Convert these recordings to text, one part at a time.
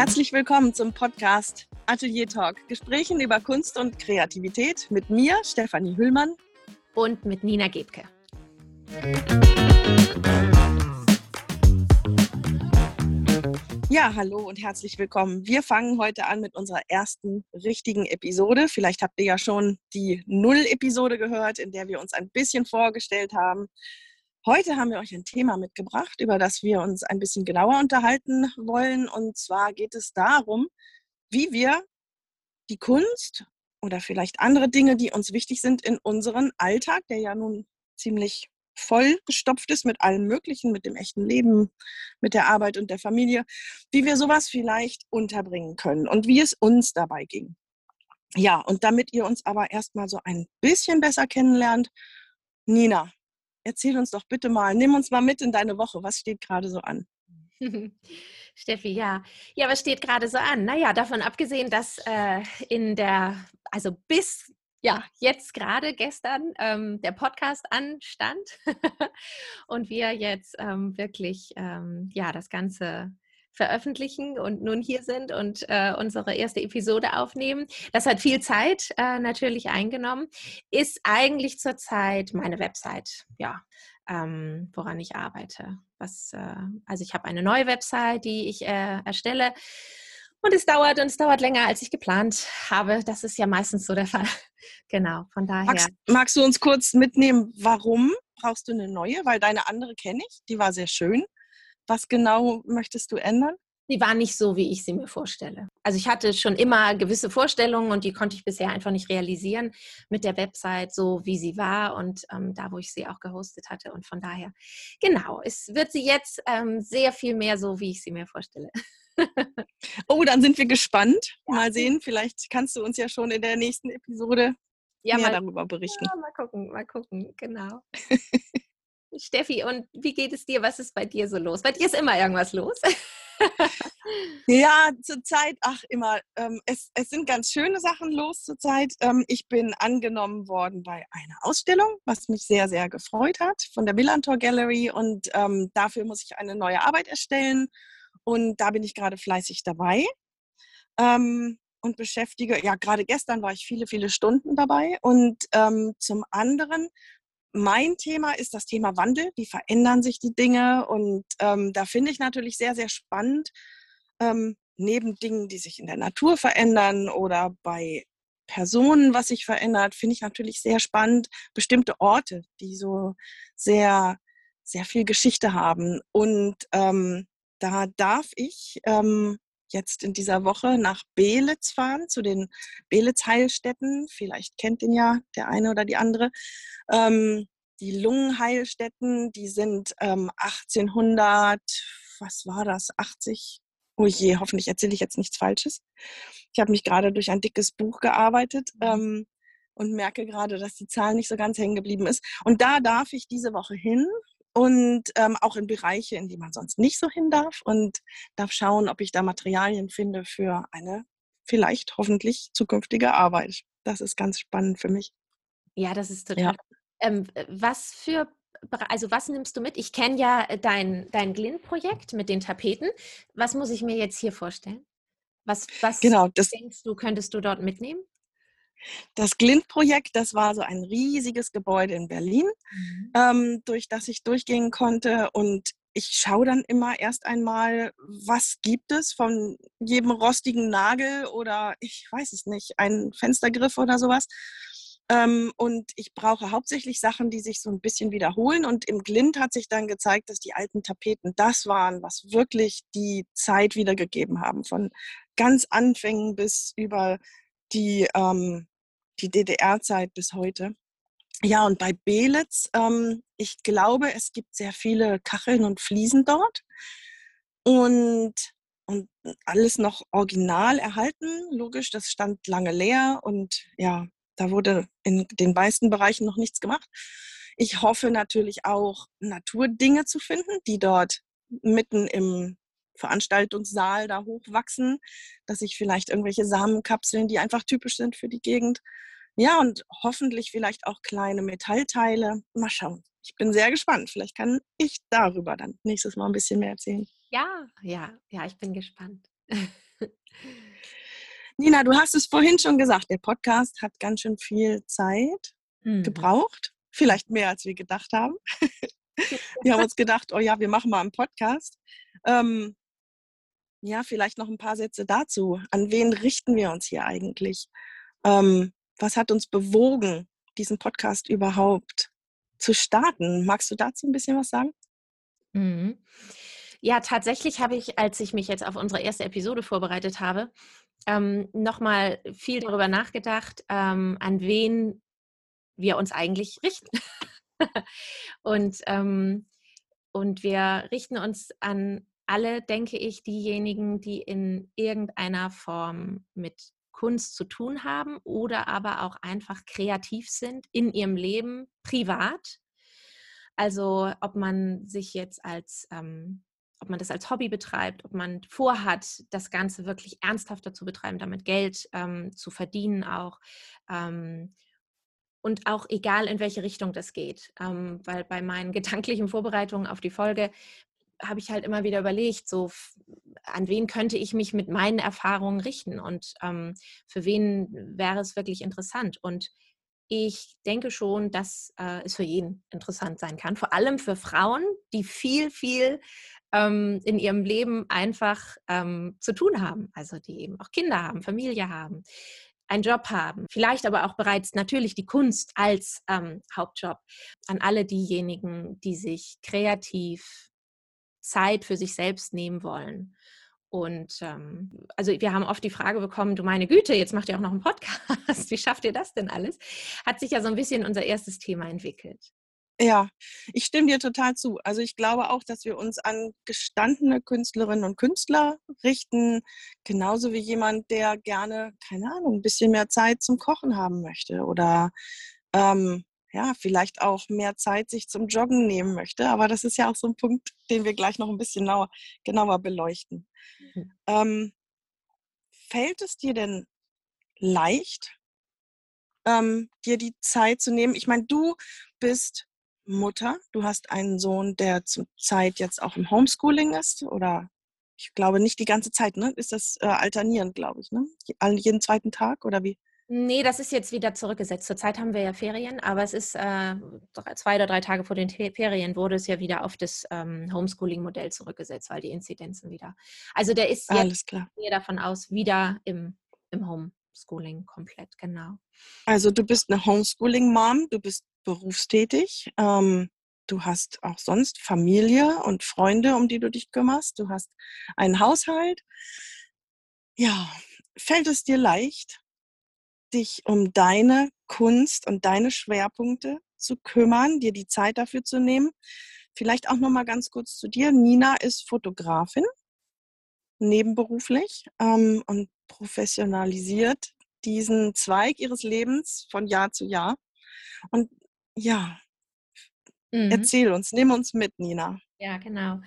Herzlich willkommen zum Podcast Atelier Talk. Gesprächen über Kunst und Kreativität mit mir, Stefanie Hüllmann. Und mit Nina Gebke. Ja, hallo und herzlich willkommen. Wir fangen heute an mit unserer ersten richtigen Episode. Vielleicht habt ihr ja schon die Null-Episode gehört, in der wir uns ein bisschen vorgestellt haben. Heute haben wir euch ein Thema mitgebracht, über das wir uns ein bisschen genauer unterhalten wollen. Und zwar geht es darum, wie wir die Kunst oder vielleicht andere Dinge, die uns wichtig sind in unseren Alltag, der ja nun ziemlich vollgestopft ist mit allem Möglichen, mit dem echten Leben, mit der Arbeit und der Familie, wie wir sowas vielleicht unterbringen können und wie es uns dabei ging. Ja, und damit ihr uns aber erstmal so ein bisschen besser kennenlernt, Nina, erzähl uns doch bitte mal, nimm uns mal mit in deine Woche. Was steht gerade so an? Steffi, ja. Ja, was steht gerade so an? Naja, davon abgesehen, dass äh, in der, also bis ja, jetzt gerade gestern ähm, der Podcast anstand und wir jetzt ähm, wirklich ähm, ja das Ganze veröffentlichen und nun hier sind und äh, unsere erste Episode aufnehmen. Das hat viel Zeit äh, natürlich eingenommen. Ist eigentlich zurzeit meine Website, ja, ähm, woran ich arbeite. Was, äh, also ich habe eine neue Website, die ich äh, erstelle. Und es dauert und es dauert länger, als ich geplant habe. Das ist ja meistens so der Fall. genau, von daher. Magst, magst du uns kurz mitnehmen, warum brauchst du eine neue? Weil deine andere kenne ich, die war sehr schön. Was genau möchtest du ändern? Die war nicht so, wie ich sie mir vorstelle. Also ich hatte schon immer gewisse Vorstellungen und die konnte ich bisher einfach nicht realisieren mit der Website, so wie sie war und ähm, da, wo ich sie auch gehostet hatte. Und von daher, genau, es wird sie jetzt ähm, sehr viel mehr so, wie ich sie mir vorstelle. oh, dann sind wir gespannt. Mal sehen, vielleicht kannst du uns ja schon in der nächsten Episode ja, mehr mal, darüber berichten. Ja, mal gucken, mal gucken, genau. Steffi, und wie geht es dir? Was ist bei dir so los? Bei dir ist immer irgendwas los. ja, zurzeit, ach immer, ähm, es, es sind ganz schöne Sachen los zurzeit. Ähm, ich bin angenommen worden bei einer Ausstellung, was mich sehr, sehr gefreut hat, von der Millantor Gallery. Und ähm, dafür muss ich eine neue Arbeit erstellen. Und da bin ich gerade fleißig dabei. Ähm, und beschäftige, ja, gerade gestern war ich viele, viele Stunden dabei. Und ähm, zum anderen mein Thema ist das Thema Wandel. Wie verändern sich die Dinge? Und ähm, da finde ich natürlich sehr, sehr spannend, ähm, neben Dingen, die sich in der Natur verändern oder bei Personen, was sich verändert, finde ich natürlich sehr spannend, bestimmte Orte, die so sehr, sehr viel Geschichte haben. Und ähm, da darf ich ähm, jetzt in dieser Woche nach Belitz fahren, zu den Belitz-Heilstätten. Vielleicht kennt ihn ja der eine oder die andere. Ähm, die Lungenheilstätten, die sind ähm, 1800, was war das, 80? Oh je, hoffentlich erzähle ich jetzt nichts Falsches. Ich habe mich gerade durch ein dickes Buch gearbeitet mhm. ähm, und merke gerade, dass die Zahl nicht so ganz hängen geblieben ist. Und da darf ich diese Woche hin und ähm, auch in Bereiche, in die man sonst nicht so hin darf und darf schauen, ob ich da Materialien finde für eine vielleicht hoffentlich zukünftige Arbeit. Das ist ganz spannend für mich. Ja, das ist total. Ja. Ähm, was für also was nimmst du mit? Ich kenne ja äh, dein, dein Glint-Projekt mit den Tapeten. Was muss ich mir jetzt hier vorstellen? Was, was genau, das, denkst du, könntest du dort mitnehmen? Das Glint-Projekt, das war so ein riesiges Gebäude in Berlin, mhm. ähm, durch das ich durchgehen konnte. Und ich schaue dann immer erst einmal, was gibt es von jedem rostigen Nagel oder ich weiß es nicht, einen Fenstergriff oder sowas. Ähm, und ich brauche hauptsächlich Sachen, die sich so ein bisschen wiederholen. Und im Glint hat sich dann gezeigt, dass die alten Tapeten das waren, was wirklich die Zeit wiedergegeben haben. Von ganz Anfängen bis über die ähm, die DDR-Zeit bis heute. Ja, und bei Belitz, ähm, ich glaube, es gibt sehr viele Kacheln und Fliesen dort und, und alles noch original erhalten. Logisch, das stand lange leer und ja, da wurde in den meisten Bereichen noch nichts gemacht. Ich hoffe natürlich auch, Naturdinge zu finden, die dort mitten im Veranstaltungssaal da hochwachsen, dass ich vielleicht irgendwelche Samenkapseln, die einfach typisch sind für die Gegend, ja, und hoffentlich vielleicht auch kleine Metallteile. Mal schauen. Ich bin sehr gespannt. Vielleicht kann ich darüber dann nächstes Mal ein bisschen mehr erzählen. Ja, ja, ja, ich bin gespannt. Nina, du hast es vorhin schon gesagt, der Podcast hat ganz schön viel Zeit mhm. gebraucht. Vielleicht mehr, als wir gedacht haben. wir haben uns gedacht, oh ja, wir machen mal einen Podcast. Ähm, ja, vielleicht noch ein paar Sätze dazu. An wen richten wir uns hier eigentlich? Ähm, was hat uns bewogen, diesen Podcast überhaupt zu starten? Magst du dazu ein bisschen was sagen? Mhm. Ja, tatsächlich habe ich, als ich mich jetzt auf unsere erste Episode vorbereitet habe, ähm, nochmal viel darüber nachgedacht, ähm, an wen wir uns eigentlich richten. und, ähm, und wir richten uns an alle, denke ich, diejenigen, die in irgendeiner Form mit Kunst zu tun haben oder aber auch einfach kreativ sind in ihrem Leben privat. Also ob man sich jetzt als ähm, ob man das als Hobby betreibt, ob man vorhat, das Ganze wirklich ernsthafter zu betreiben, damit Geld ähm, zu verdienen auch. Ähm, und auch egal, in welche Richtung das geht. Ähm, weil bei meinen gedanklichen Vorbereitungen auf die Folge habe ich halt immer wieder überlegt, so an wen könnte ich mich mit meinen Erfahrungen richten und ähm, für wen wäre es wirklich interessant. Und ich denke schon, dass äh, es für jeden interessant sein kann, vor allem für Frauen, die viel, viel ähm, in ihrem Leben einfach ähm, zu tun haben. Also die eben auch Kinder haben, Familie haben, einen Job haben, vielleicht aber auch bereits natürlich die Kunst als ähm, Hauptjob. An alle diejenigen, die sich kreativ Zeit für sich selbst nehmen wollen. Und ähm, also wir haben oft die Frage bekommen, du meine Güte, jetzt macht ihr auch noch einen Podcast. Wie schafft ihr das denn alles? Hat sich ja so ein bisschen unser erstes Thema entwickelt. Ja, ich stimme dir total zu. Also ich glaube auch, dass wir uns an gestandene Künstlerinnen und Künstler richten, genauso wie jemand, der gerne, keine Ahnung, ein bisschen mehr Zeit zum Kochen haben möchte oder ähm, ja, vielleicht auch mehr Zeit sich zum Joggen nehmen möchte. Aber das ist ja auch so ein Punkt, den wir gleich noch ein bisschen genauer, genauer beleuchten. Mhm. Ähm, fällt es dir denn leicht, ähm, dir die Zeit zu nehmen? Ich meine, du bist Mutter. Du hast einen Sohn, der zurzeit jetzt auch im Homeschooling ist oder ich glaube nicht die ganze Zeit, ne? Ist das äh, alternierend, glaube ich, ne? Jeden zweiten Tag oder wie? Nee, das ist jetzt wieder zurückgesetzt. Zurzeit haben wir ja Ferien, aber es ist äh, zwei oder drei Tage vor den Ferien wurde es ja wieder auf das ähm, Homeschooling-Modell zurückgesetzt, weil die Inzidenzen wieder. Also der ist jetzt, Alles klar. ich gehe davon aus, wieder im, im Homeschooling komplett, genau. Also du bist eine Homeschooling-Mom, du bist berufstätig. Ähm, du hast auch sonst Familie und Freunde, um die du dich kümmerst. Du hast einen Haushalt. Ja, fällt es dir leicht, dich um deine Kunst und deine Schwerpunkte zu kümmern, dir die Zeit dafür zu nehmen? Vielleicht auch noch mal ganz kurz zu dir. Nina ist Fotografin, nebenberuflich ähm, und professionalisiert diesen Zweig ihres Lebens von Jahr zu Jahr. Und ja, mhm. erzähl uns, nimm uns mit, Nina. Ja, genau.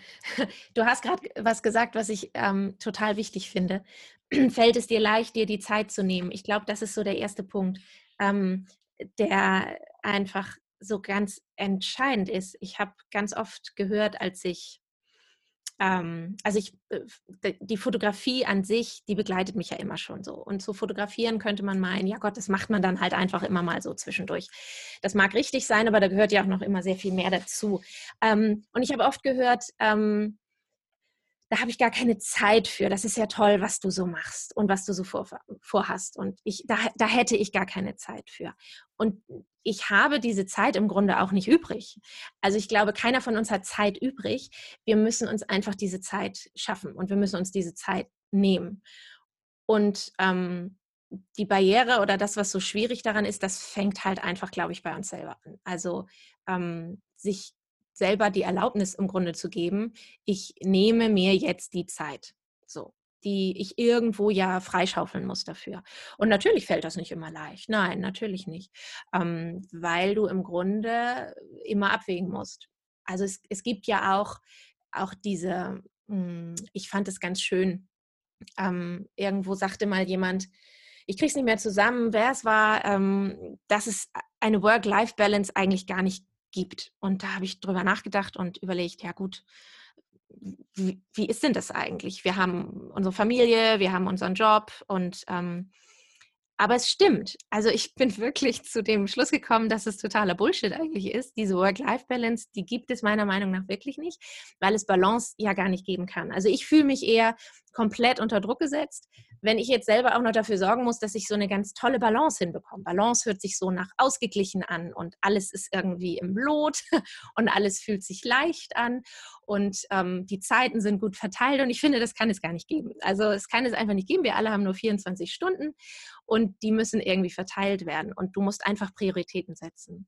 Du hast gerade was gesagt, was ich ähm, total wichtig finde. Fällt es dir leicht, dir die Zeit zu nehmen? Ich glaube, das ist so der erste Punkt, ähm, der einfach so ganz entscheidend ist. Ich habe ganz oft gehört, als ich ähm, also ich, äh, die Fotografie an sich, die begleitet mich ja immer schon so. Und zu fotografieren könnte man meinen, ja Gott, das macht man dann halt einfach immer mal so zwischendurch. Das mag richtig sein, aber da gehört ja auch noch immer sehr viel mehr dazu. Ähm, und ich habe oft gehört, ähm, da habe ich gar keine Zeit für. Das ist ja toll, was du so machst und was du so vor, vorhast. Und ich, da, da hätte ich gar keine Zeit für. Und ich habe diese Zeit im Grunde auch nicht übrig. Also ich glaube, keiner von uns hat Zeit übrig. Wir müssen uns einfach diese Zeit schaffen und wir müssen uns diese Zeit nehmen. Und ähm, die Barriere oder das, was so schwierig daran ist, das fängt halt einfach, glaube ich, bei uns selber an. Also ähm, sich selber die Erlaubnis im Grunde zu geben, ich nehme mir jetzt die Zeit. So die ich irgendwo ja freischaufeln muss dafür. Und natürlich fällt das nicht immer leicht. Nein, natürlich nicht. Ähm, weil du im Grunde immer abwägen musst. Also es, es gibt ja auch, auch diese, mh, hm, ich fand es ganz schön, ähm, irgendwo sagte mal jemand, ich kriege es nicht mehr zusammen, wer es war, ähm, dass es eine Work-Life-Balance eigentlich gar nicht gibt. Und da habe ich drüber nachgedacht und überlegt, ja gut, wie, wie, ist denn das eigentlich? Wir haben unsere Familie, wir haben unseren Job und ähm, aber es stimmt. Also ich bin wirklich zu dem Schluss gekommen, dass es totaler Bullshit eigentlich ist. Diese Work-Life-Balance, die gibt es meiner Meinung nach wirklich nicht, weil es Balance ja gar nicht geben kann. Also ich fühle mich eher komplett unter Druck gesetzt, wenn ich jetzt selber auch noch dafür sorgen muss, dass ich so eine ganz tolle Balance hinbekomme. Balance hört sich so nach ausgeglichen an und alles ist irgendwie im Lot und alles fühlt sich leicht an und ähm, die Zeiten sind gut verteilt und ich finde, das kann es gar nicht geben. Also es kann es einfach nicht geben. Wir alle haben nur 24 Stunden und die müssen irgendwie verteilt werden und du musst einfach Prioritäten setzen.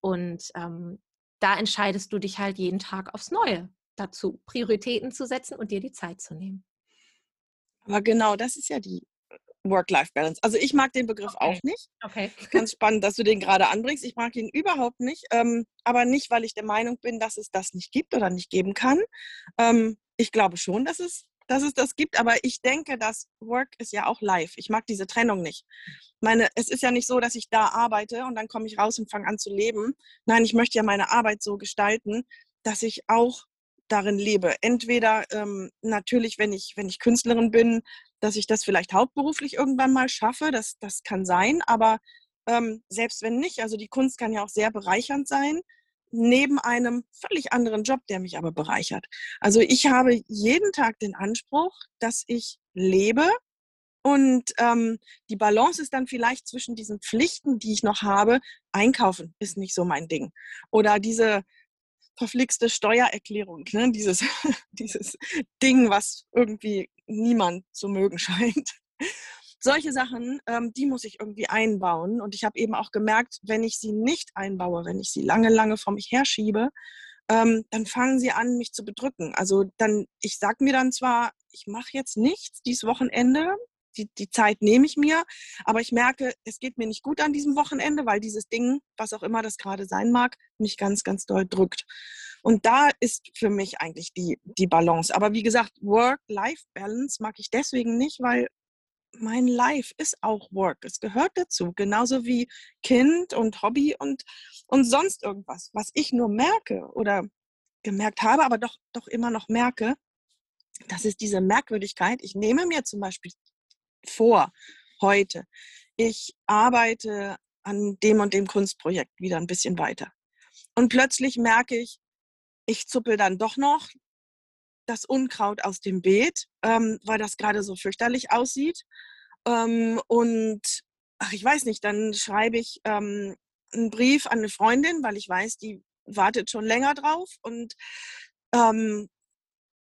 Und ähm, da entscheidest du dich halt jeden Tag aufs Neue dazu, Prioritäten zu setzen und dir die Zeit zu nehmen. Aber genau, das ist ja die Work-Life-Balance. Also ich mag den Begriff okay. auch nicht. Okay. Ganz spannend, dass du den gerade anbringst. Ich mag ihn überhaupt nicht. Ähm, aber nicht, weil ich der Meinung bin, dass es das nicht gibt oder nicht geben kann. Ähm, ich glaube schon, dass es, dass es das gibt. Aber ich denke, dass Work ist ja auch live. Ich mag diese Trennung nicht. Meine, es ist ja nicht so, dass ich da arbeite und dann komme ich raus und fange an zu leben. Nein, ich möchte ja meine Arbeit so gestalten, dass ich auch darin lebe. Entweder ähm, natürlich, wenn ich, wenn ich Künstlerin bin, dass ich das vielleicht hauptberuflich irgendwann mal schaffe, das, das kann sein, aber ähm, selbst wenn nicht, also die Kunst kann ja auch sehr bereichernd sein, neben einem völlig anderen Job, der mich aber bereichert. Also ich habe jeden Tag den Anspruch, dass ich lebe und ähm, die Balance ist dann vielleicht zwischen diesen Pflichten, die ich noch habe. Einkaufen ist nicht so mein Ding. Oder diese, verflixte Steuererklärung, ne? dieses, dieses Ding, was irgendwie niemand zu mögen scheint. Solche Sachen, ähm, die muss ich irgendwie einbauen. Und ich habe eben auch gemerkt, wenn ich sie nicht einbaue, wenn ich sie lange, lange vor mich herschiebe, ähm, dann fangen sie an, mich zu bedrücken. Also dann, ich sage mir dann zwar, ich mache jetzt nichts dieses Wochenende, die, die Zeit nehme ich mir. Aber ich merke, es geht mir nicht gut an diesem Wochenende, weil dieses Ding, was auch immer das gerade sein mag, mich ganz, ganz doll drückt. Und da ist für mich eigentlich die, die Balance. Aber wie gesagt, Work-Life-Balance mag ich deswegen nicht, weil mein Life ist auch Work. Es gehört dazu. Genauso wie Kind und Hobby und, und sonst irgendwas, was ich nur merke oder gemerkt habe, aber doch, doch immer noch merke, das ist diese Merkwürdigkeit. Ich nehme mir zum Beispiel vor heute. Ich arbeite an dem und dem Kunstprojekt wieder ein bisschen weiter. Und plötzlich merke ich, ich zuppel dann doch noch das Unkraut aus dem Beet, ähm, weil das gerade so fürchterlich aussieht. Ähm, und ach, ich weiß nicht, dann schreibe ich ähm, einen Brief an eine Freundin, weil ich weiß, die wartet schon länger drauf. Und ähm,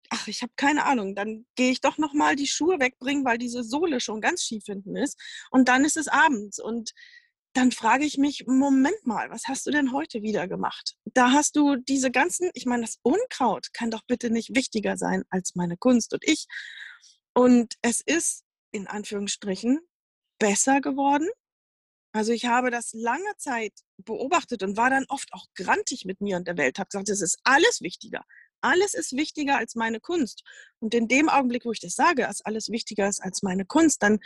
ach, ich habe keine Ahnung, dann gehe ich doch noch mal die Schuhe wegbringen, weil diese Sohle schon ganz schief hinten ist. Und dann ist es abends und dann frage ich mich, Moment mal, was hast du denn heute wieder gemacht? Da hast du diese ganzen, ich meine, das Unkraut kann doch bitte nicht wichtiger sein als meine Kunst und ich. Und es ist in Anführungsstrichen besser geworden. Also ich habe das lange Zeit beobachtet und war dann oft auch grantig mit mir und der Welt, habe gesagt, es ist alles wichtiger alles ist wichtiger als meine Kunst. Und in dem Augenblick, wo ich das sage, dass alles wichtiger ist als meine Kunst, dann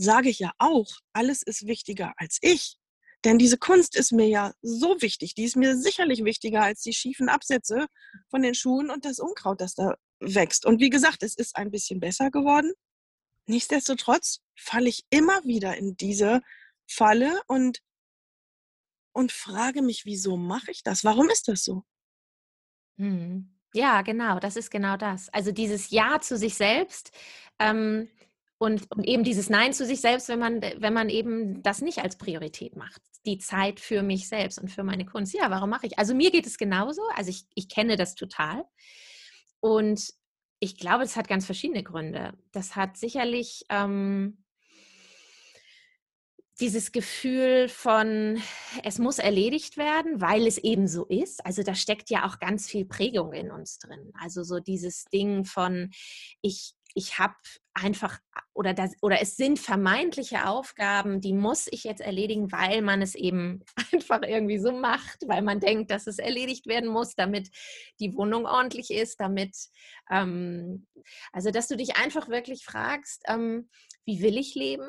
sage ich ja auch, alles ist wichtiger als ich. Denn diese Kunst ist mir ja so wichtig. Die ist mir sicherlich wichtiger als die schiefen Absätze von den Schuhen und das Unkraut, das da wächst. Und wie gesagt, es ist ein bisschen besser geworden. Nichtsdestotrotz falle ich immer wieder in diese Falle und, und frage mich, wieso mache ich das? Warum ist das so? Mhm. Ja, genau, das ist genau das. Also dieses Ja zu sich selbst ähm, und, und eben dieses Nein zu sich selbst, wenn man, wenn man eben das nicht als Priorität macht. Die Zeit für mich selbst und für meine Kunst. Ja, warum mache ich? Also mir geht es genauso. Also ich, ich kenne das total. Und ich glaube, es hat ganz verschiedene Gründe. Das hat sicherlich ähm, dieses Gefühl von, es muss erledigt werden, weil es eben so ist. Also da steckt ja auch ganz viel Prägung in uns drin. Also so dieses Ding von, ich, ich habe einfach, oder, das, oder es sind vermeintliche Aufgaben, die muss ich jetzt erledigen, weil man es eben einfach irgendwie so macht, weil man denkt, dass es erledigt werden muss, damit die Wohnung ordentlich ist, damit, ähm, also dass du dich einfach wirklich fragst, ähm, wie will ich leben?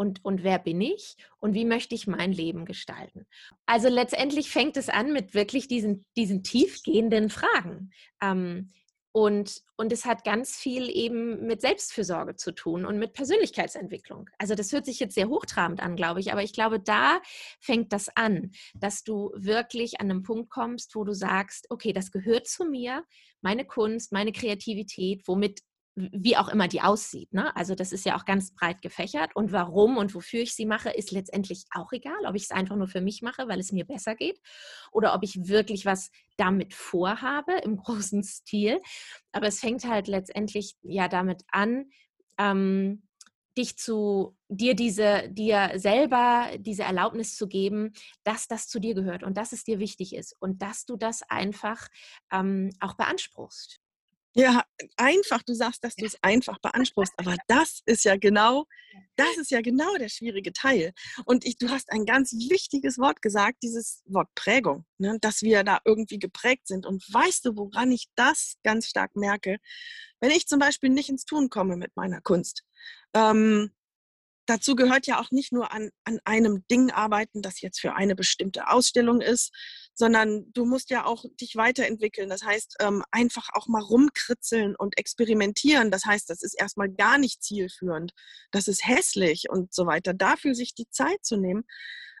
und, und wer bin ich und wie möchte ich mein Leben gestalten. Also letztendlich fängt es an mit wirklich diesen, diesen tiefgehenden Fragen. Ähm, Und, und es hat ganz viel eben mit Selbstfürsorge zu tun und mit Persönlichkeitsentwicklung. Also das hört sich jetzt sehr hochtrabend an, glaube ich, aber ich glaube, da fängt das an, dass du wirklich an einem Punkt kommst, wo du sagst, okay, das gehört zu mir, meine Kunst, meine Kreativität, womit wie auch immer die aussieht. Ne? Also das ist ja auch ganz breit gefächert. Und warum und wofür ich sie mache, ist letztendlich auch egal. Ob ich es einfach nur für mich mache, weil es mir besser geht, oder ob ich wirklich was damit vorhabe im großen Stil. Aber es fängt halt letztendlich ja damit an, ähm, dich zu dir diese dir selber diese Erlaubnis zu geben, dass das zu dir gehört und dass es dir wichtig ist und dass du das einfach ähm, auch beanspruchst. Ja, einfach, du sagst, dass du es einfach beanspruchst, aber das ist ja genau, das ist ja genau der schwierige Teil. Und ich, du hast ein ganz wichtiges Wort gesagt, dieses Wort Prägung, ne? dass wir da irgendwie geprägt sind. Und weißt du, woran ich das ganz stark merke? Wenn ich zum Beispiel nicht ins Tun komme mit meiner Kunst, ähm, dazu gehört ja auch nicht nur an, an einem Ding arbeiten, das jetzt für eine bestimmte Ausstellung ist, sondern du musst ja auch dich weiterentwickeln. Das heißt, ähm, einfach auch mal rumkritzeln und experimentieren. Das heißt, das ist erstmal gar nicht zielführend. Das ist hässlich und so weiter. Dafür sich die Zeit zu nehmen,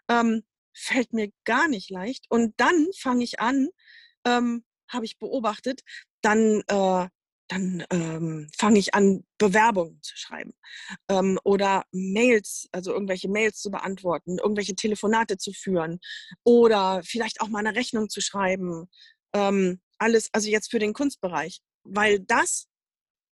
ähm, fällt mir gar nicht leicht. Und dann fange ich an, ähm, habe ich beobachtet, dann äh, dann ähm, fange ich an, Bewerbungen zu schreiben ähm, oder Mails, also irgendwelche Mails zu beantworten, irgendwelche Telefonate zu führen oder vielleicht auch mal eine Rechnung zu schreiben. Ähm, alles, also jetzt für den Kunstbereich, weil das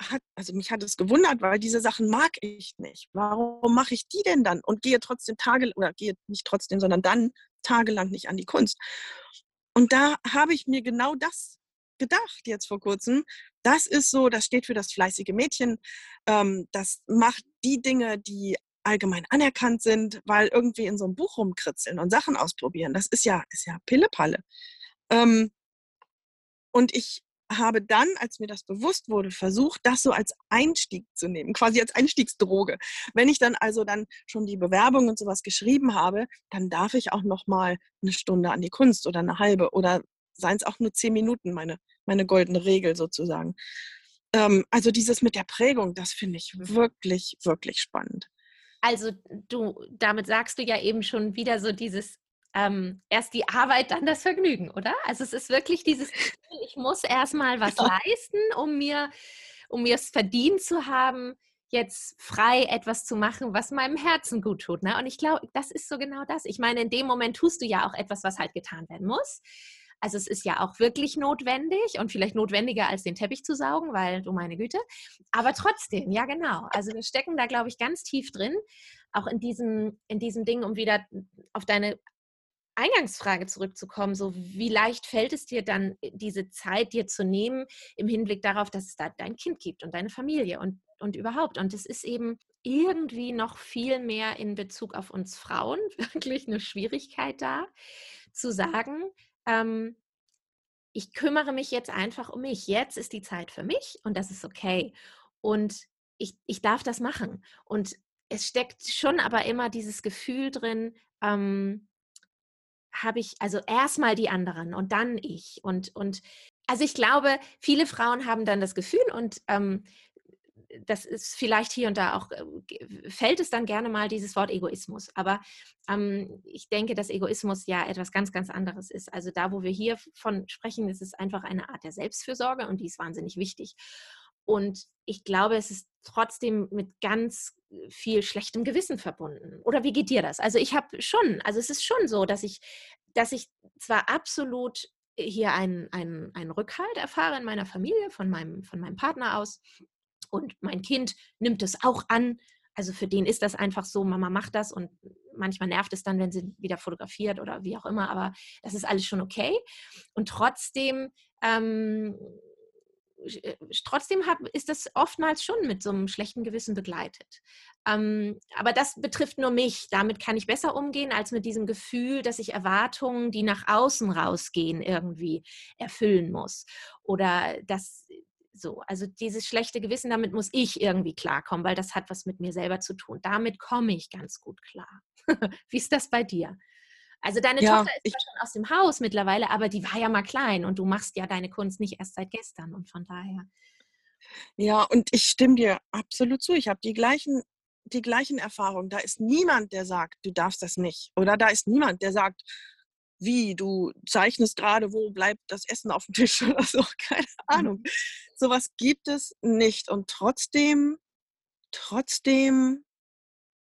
hat, also mich hat es gewundert, weil diese Sachen mag ich nicht. Warum mache ich die denn dann und gehe trotzdem Tage oder gehe nicht trotzdem, sondern dann tagelang nicht an die Kunst? Und da habe ich mir genau das gedacht jetzt vor kurzem. Das ist so, das steht für das fleißige Mädchen. Ähm, das macht die Dinge, die allgemein anerkannt sind, weil irgendwie in so einem Buch rumkritzeln und Sachen ausprobieren, das ist ja, ist ja Pillepalle. Ähm, und ich habe dann, als mir das bewusst wurde, versucht, das so als Einstieg zu nehmen, quasi als Einstiegsdroge. Wenn ich dann also dann schon die Bewerbung und sowas geschrieben habe, dann darf ich auch noch mal eine Stunde an die Kunst oder eine halbe oder seien es auch nur zehn Minuten, meine, meine goldene Regel sozusagen. Ähm, also dieses mit der Prägung, das finde ich wirklich, wirklich spannend. Also du, damit sagst du ja eben schon wieder so dieses ähm, erst die Arbeit, dann das Vergnügen, oder? Also es ist wirklich dieses, ich muss erstmal was ja. leisten, um mir, um mir es verdient zu haben, jetzt frei etwas zu machen, was meinem Herzen gut tut. Ne? Und ich glaube, das ist so genau das. Ich meine, in dem Moment tust du ja auch etwas, was halt getan werden muss. Also es ist ja auch wirklich notwendig und vielleicht notwendiger als den Teppich zu saugen, weil du meine Güte. Aber trotzdem, ja genau. Also wir stecken da, glaube ich, ganz tief drin, auch in diesem, in diesem Ding, um wieder auf deine Eingangsfrage zurückzukommen, so wie leicht fällt es dir dann, diese Zeit dir zu nehmen im Hinblick darauf, dass es da dein Kind gibt und deine Familie und, und überhaupt. Und es ist eben irgendwie noch viel mehr in Bezug auf uns Frauen wirklich eine Schwierigkeit da, zu sagen, ähm, ich kümmere mich jetzt einfach um mich. Jetzt ist die Zeit für mich und das ist okay. Und ich, ich darf das machen. Und es steckt schon aber immer dieses Gefühl drin, ähm, habe ich, also erstmal die anderen und dann ich. Und, und also ich glaube, viele Frauen haben dann das Gefühl und ähm, das ist vielleicht hier und da auch, äh, fällt es dann gerne mal dieses Wort Egoismus. Aber ähm, ich denke, dass Egoismus ja etwas ganz, ganz anderes ist. Also da, wo wir hier von sprechen, ist es einfach eine Art der Selbstfürsorge und die ist wahnsinnig wichtig. Und ich glaube, es ist trotzdem mit ganz viel schlechtem Gewissen verbunden. Oder wie geht dir das? Also ich habe schon, also es ist schon so, dass ich, dass ich zwar absolut hier einen, einen, einen Rückhalt erfahre in meiner Familie, von meinem, von meinem Partner aus, und mein Kind nimmt es auch an. Also für den ist das einfach so, Mama macht das und manchmal nervt es dann, wenn sie wieder fotografiert oder wie auch immer, aber das ist alles schon okay. Und trotzdem, ähm, äh, trotzdem hab, ist das oftmals schon mit so einem schlechten Gewissen begleitet. Ähm, aber das betrifft nur mich. Damit kann ich besser umgehen als mit diesem Gefühl, dass ich Erwartungen, die nach außen rausgehen, irgendwie erfüllen muss. Oder dass so, also dieses schlechte Gewissen, damit muss ich irgendwie klarkommen, weil das hat was mit mir selber zu tun. Damit komme ich ganz gut klar. Wie ist das bei dir? Also deine ja, Tochter ist schon aus dem Haus mittlerweile, aber die war ja mal klein und du machst ja deine Kunst nicht erst seit gestern und von daher. Ja, und ich stimme dir absolut zu. Ich habe die gleichen, die gleichen Erfahrungen. Da ist niemand, der sagt, du darfst das nicht. Oder da ist niemand, der sagt, wie, du zeichnest gerade, wo bleibt das Essen auf dem Tisch oder so. Keine mhm. Ahnung. Sowas gibt es nicht. Und trotzdem, trotzdem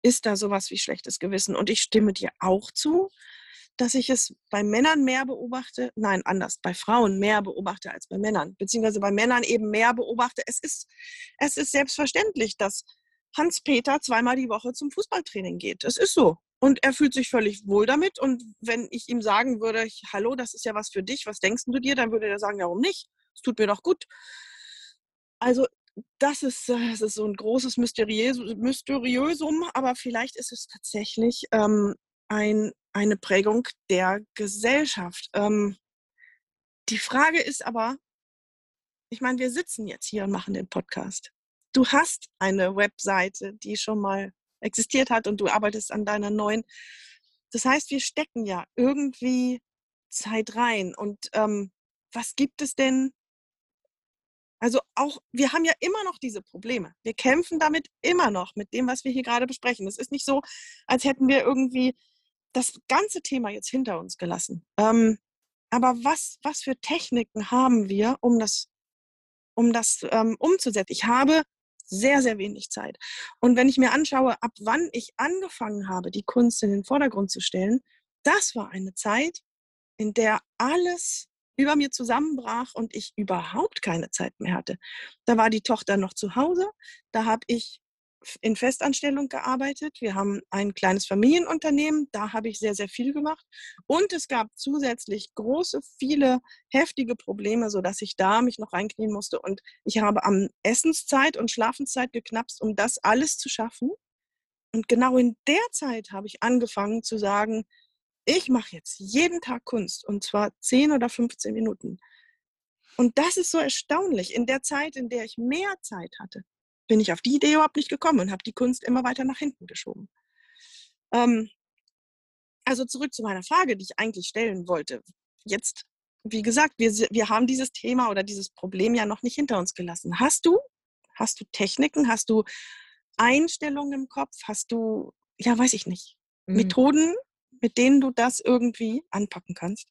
ist da sowas wie schlechtes Gewissen. Und ich stimme dir auch zu, dass ich es bei Männern mehr beobachte, nein, anders, bei Frauen mehr beobachte als bei Männern, beziehungsweise bei Männern eben mehr beobachte. Es ist, es ist selbstverständlich, dass Hans-Peter zweimal die Woche zum Fußballtraining geht. Es ist so. Und er fühlt sich völlig wohl damit. Und wenn ich ihm sagen würde, hallo, das ist ja was für dich, was denkst du dir, dann würde er sagen, warum nicht? Es tut mir doch gut. Also das ist, äh, das ist so ein großes Mysteriösum, aber vielleicht ist es tatsächlich ähm, ein, eine Prägung der Gesellschaft. Ähm, die Frage ist aber, ich meine, wir sitzen jetzt hier und machen den Podcast. Du hast eine Webseite, die schon mal existiert hat und du arbeitest an deiner neuen. Das heißt, wir stecken ja irgendwie Zeit rein. Und ähm, was gibt es denn? Also auch, wir haben ja immer noch diese Probleme. Wir kämpfen damit immer noch mit dem, was wir hier gerade besprechen. Es ist nicht so, als hätten wir irgendwie das ganze Thema jetzt hinter uns gelassen. Ähm, aber was, was für Techniken haben wir, um das, um das ähm, umzusetzen? Ich habe sehr, sehr wenig Zeit. Und wenn ich mir anschaue, ab wann ich angefangen habe, die Kunst in den Vordergrund zu stellen, das war eine Zeit, in der alles über mir zusammenbrach und ich überhaupt keine Zeit mehr hatte. Da war die Tochter noch zu Hause, da habe ich in Festanstellung gearbeitet. Wir haben ein kleines Familienunternehmen, da habe ich sehr, sehr viel gemacht. Und es gab zusätzlich große, viele heftige Probleme, sodass ich da mich noch reinknien musste. Und ich habe am Essenszeit und Schlafenszeit geknapst, um das alles zu schaffen. Und genau in der Zeit habe ich angefangen zu sagen, ich mache jetzt jeden Tag Kunst und zwar 10 oder 15 Minuten. Und das ist so erstaunlich. In der Zeit, in der ich mehr Zeit hatte, bin ich auf die Idee überhaupt nicht gekommen und habe die Kunst immer weiter nach hinten geschoben. Ähm, also zurück zu meiner Frage, die ich eigentlich stellen wollte. Jetzt, wie gesagt, wir, wir haben dieses Thema oder dieses Problem ja noch nicht hinter uns gelassen. Hast du, hast du Techniken, hast du Einstellungen im Kopf, hast du, ja, weiß ich nicht, mhm. Methoden, mit denen du das irgendwie anpacken kannst?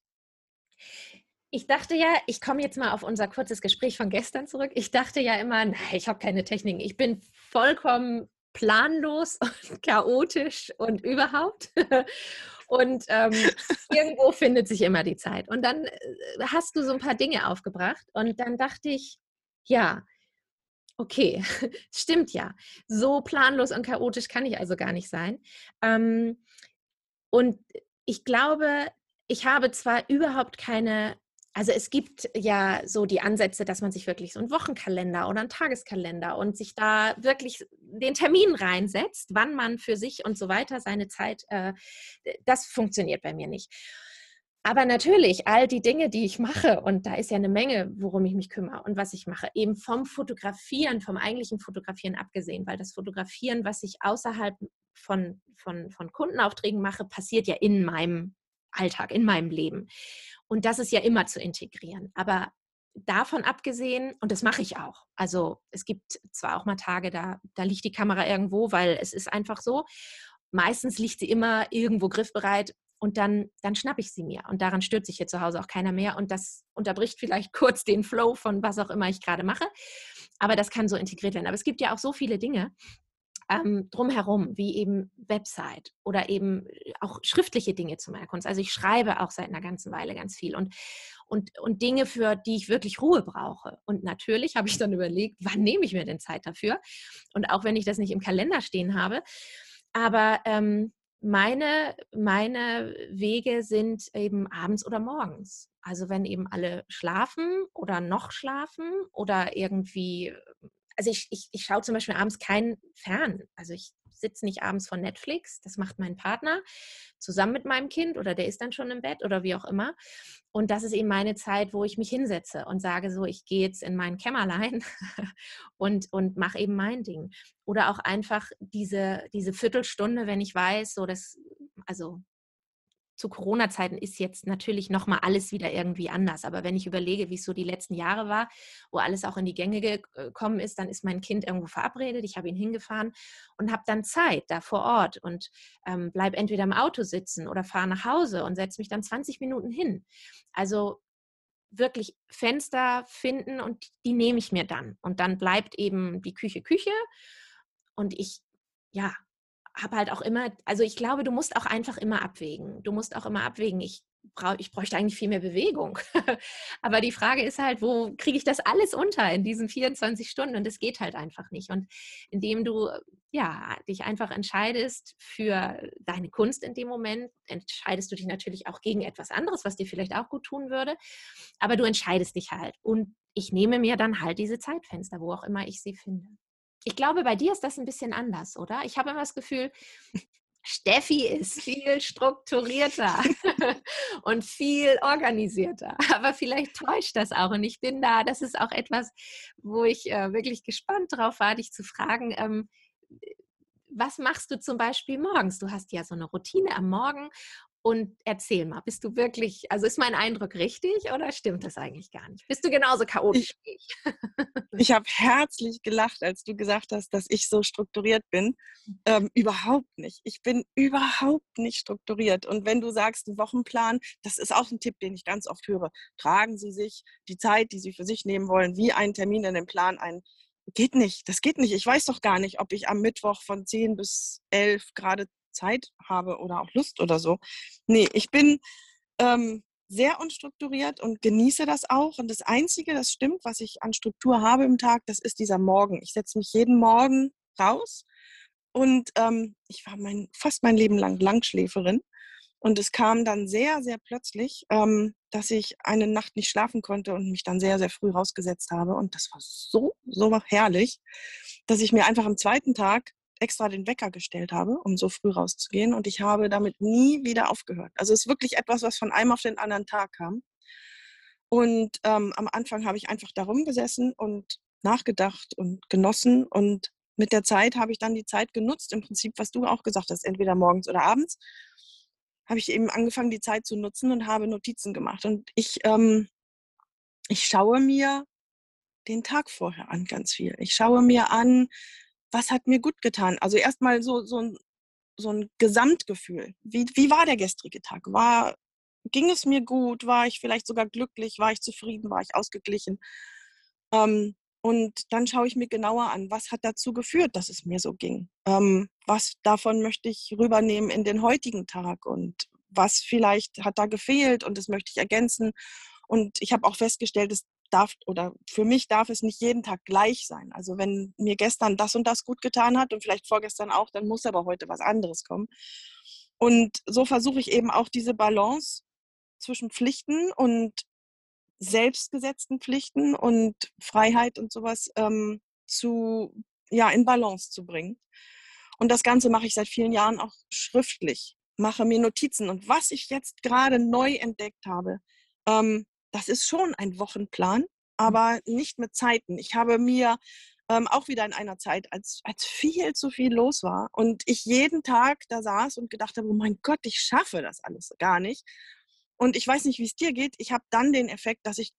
Ich dachte ja, ich komme jetzt mal auf unser kurzes Gespräch von gestern zurück. Ich dachte ja immer, nein, ich habe keine Techniken. Ich bin vollkommen planlos und chaotisch und überhaupt. Und ähm, irgendwo findet sich immer die Zeit. Und dann äh, hast du so ein paar Dinge aufgebracht und dann dachte ich, ja, okay, stimmt ja. So planlos und chaotisch kann ich also gar nicht sein. Ähm, und ich glaube, ich habe zwar überhaupt keine also es gibt ja so die Ansätze, dass man sich wirklich so einen Wochenkalender oder einen Tageskalender und sich da wirklich den Termin reinsetzt, wann man für sich und so weiter seine Zeit, äh, das funktioniert bei mir nicht. Aber natürlich, all die Dinge, die ich mache, und da ist ja eine Menge, worum ich mich kümmere und was ich mache, eben vom Fotografieren, vom eigentlichen Fotografieren abgesehen, weil das Fotografieren, was ich außerhalb von, von, von Kundenaufträgen mache, passiert ja in meinem Alltag, in meinem Leben. Und das ist ja immer zu integrieren. Aber davon abgesehen, und das mache ich auch. Also es gibt zwar auch mal Tage, da, da liegt die Kamera irgendwo, weil es ist einfach so. Meistens liegt sie immer irgendwo griffbereit und dann, dann schnappe ich sie mir. Und daran stört sich hier zu Hause auch keiner mehr. Und das unterbricht vielleicht kurz den Flow von was auch immer ich gerade mache. Aber das kann so integriert werden. Aber es gibt ja auch so viele Dinge, ähm, drumherum, wie eben Website oder eben äh, auch schriftliche Dinge zu meiner Kunst. Also ich schreibe auch seit einer ganzen Weile ganz viel und, und, und Dinge, für die ich wirklich Ruhe brauche. Und natürlich habe ich dann überlegt, wann nehme ich mir denn Zeit dafür? Und auch wenn ich das nicht im Kalender stehen habe, aber ähm, meine, meine Wege sind eben abends oder morgens. Also wenn eben alle schlafen oder noch schlafen oder irgendwie also ich, ich, ich schaue zum Beispiel abends kein Fern. Also ich sitze nicht abends vor Netflix, das macht mein Partner zusammen mit meinem Kind oder der ist dann schon im Bett oder wie auch immer. Und das ist eben meine Zeit, wo ich mich hinsetze und sage so, ich gehe jetzt in mein Kämmerlein und, und mache eben mein Ding. Oder auch einfach diese, diese Viertelstunde, wenn ich weiß, so das, also zu Corona-Zeiten ist jetzt natürlich nochmal alles wieder irgendwie anders. Aber wenn ich überlege, wie es so die letzten Jahre war, wo alles auch in die Gänge gekommen ist, dann ist mein Kind irgendwo verabredet, ich habe ihn hingefahren und habe dann Zeit da vor Ort und ähm, bleib entweder im Auto sitzen oder fahre nach Hause und setze mich dann 20 Minuten hin. Also wirklich Fenster finden und die nehme ich mir dann. Und dann bleibt eben die Küche Küche und ich, ja, habe halt auch immer, also ich glaube, du musst auch einfach immer abwägen. Du musst auch immer abwägen. Ich, brauch, ich bräuchte eigentlich viel mehr Bewegung. Aber die Frage ist halt, wo kriege ich das alles unter in diesen 24 Stunden? Und das geht halt einfach nicht. Und indem du ja, dich einfach entscheidest für deine Kunst in dem Moment, entscheidest du dich natürlich auch gegen etwas anderes, was dir vielleicht auch gut tun würde. Aber du entscheidest dich halt. Und ich nehme mir dann halt diese Zeitfenster, wo auch immer ich sie finde. Ich glaube, bei dir ist das ein bisschen anders, oder? Ich habe immer das Gefühl, Steffi ist viel strukturierter und viel organisierter. Aber vielleicht täuscht das auch. Und ich bin da, das ist auch etwas, wo ich äh, wirklich gespannt drauf war, dich zu fragen. Ähm, was machst du zum Beispiel morgens? Du hast ja so eine Routine am Morgen und erzähl mal, bist du wirklich, also ist mein Eindruck richtig oder stimmt das eigentlich gar nicht? Bist du genauso chaotisch wie ich? ich habe herzlich gelacht, als du gesagt hast, dass ich so strukturiert bin. Ähm, überhaupt nicht. Ich bin überhaupt nicht strukturiert. Und wenn du sagst, ein Wochenplan, das ist auch ein Tipp, den ich ganz oft höre. Tragen Sie sich die Zeit, die Sie für sich nehmen wollen, wie einen Termin in den Plan ein. Geht nicht, das geht nicht. Ich weiß doch gar nicht, ob ich am Mittwoch von 10 bis 11 gerade Zeit habe oder auch Lust oder so. Nee, ich bin ähm, sehr unstrukturiert und genieße das auch. Und das Einzige, das stimmt, was ich an Struktur habe im Tag, das ist dieser Morgen. Ich setze mich jeden Morgen raus und ähm, ich war mein, fast mein Leben lang Langschläferin. Und es kam dann sehr, sehr plötzlich, ähm, dass ich eine Nacht nicht schlafen konnte und mich dann sehr, sehr früh rausgesetzt habe. Und das war so, so herrlich, dass ich mir einfach am zweiten Tag extra den Wecker gestellt habe, um so früh rauszugehen. Und ich habe damit nie wieder aufgehört. Also es ist wirklich etwas, was von einem auf den anderen Tag kam. Und ähm, am Anfang habe ich einfach darum gesessen und nachgedacht und genossen. Und mit der Zeit habe ich dann die Zeit genutzt, im Prinzip, was du auch gesagt hast, entweder morgens oder abends, habe ich eben angefangen, die Zeit zu nutzen und habe Notizen gemacht. Und ich, ähm, ich schaue mir den Tag vorher an, ganz viel. Ich schaue mir an, was hat mir gut getan? Also erstmal so, so, ein, so ein Gesamtgefühl. Wie, wie war der gestrige Tag? War, ging es mir gut? War ich vielleicht sogar glücklich? War ich zufrieden? War ich ausgeglichen? Ähm, und dann schaue ich mir genauer an, was hat dazu geführt, dass es mir so ging. Ähm, was davon möchte ich rübernehmen in den heutigen Tag und was vielleicht hat da gefehlt und das möchte ich ergänzen. Und ich habe auch festgestellt, es darf oder für mich darf es nicht jeden Tag gleich sein. Also wenn mir gestern das und das gut getan hat und vielleicht vorgestern auch, dann muss aber heute was anderes kommen. Und so versuche ich eben auch diese Balance zwischen Pflichten und selbstgesetzten Pflichten und Freiheit und sowas ähm, zu, ja, in Balance zu bringen. Und das Ganze mache ich seit vielen Jahren auch schriftlich, mache mir Notizen. Und was ich jetzt gerade neu entdeckt habe, ähm, das ist schon ein Wochenplan, mhm. aber nicht mit Zeiten. Ich habe mir ähm, auch wieder in einer Zeit, als, als viel zu viel los war und ich jeden Tag da saß und gedacht habe, oh mein Gott, ich schaffe das alles gar nicht. Und ich weiß nicht, wie es dir geht. Ich habe dann den Effekt, dass ich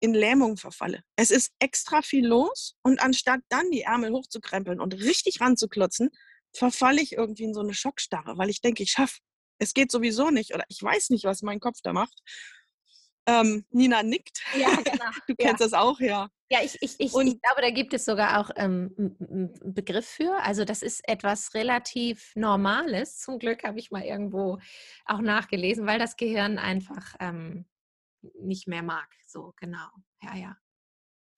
in Lähmung verfalle. Es ist extra viel los und anstatt dann die Ärmel hochzukrempeln und richtig ranzuklotzen, verfalle ich irgendwie in so eine Schockstarre, weil ich denke, ich schaffe. Es geht sowieso nicht oder ich weiß nicht, was mein Kopf da macht. Ähm, Nina nickt. Ja, genau. Du kennst ja. das auch, ja. Ja, ich, ich, ich, ich, glaube, da gibt es sogar auch ähm, einen Begriff für. Also das ist etwas relativ Normales. Zum Glück habe ich mal irgendwo auch nachgelesen, weil das Gehirn einfach ähm, nicht mehr mag. So, genau. Ja, ja.